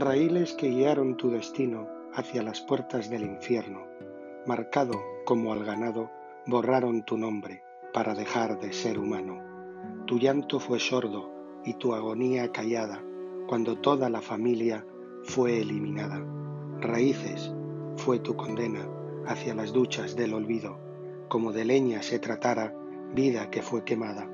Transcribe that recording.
raíles que guiaron tu destino hacia las puertas del infierno, marcado como al ganado, borraron tu nombre para dejar de ser humano. Tu llanto fue sordo y tu agonía callada cuando toda la familia fue eliminada. Raíces fue tu condena hacia las duchas del olvido, como de leña se tratara vida que fue quemada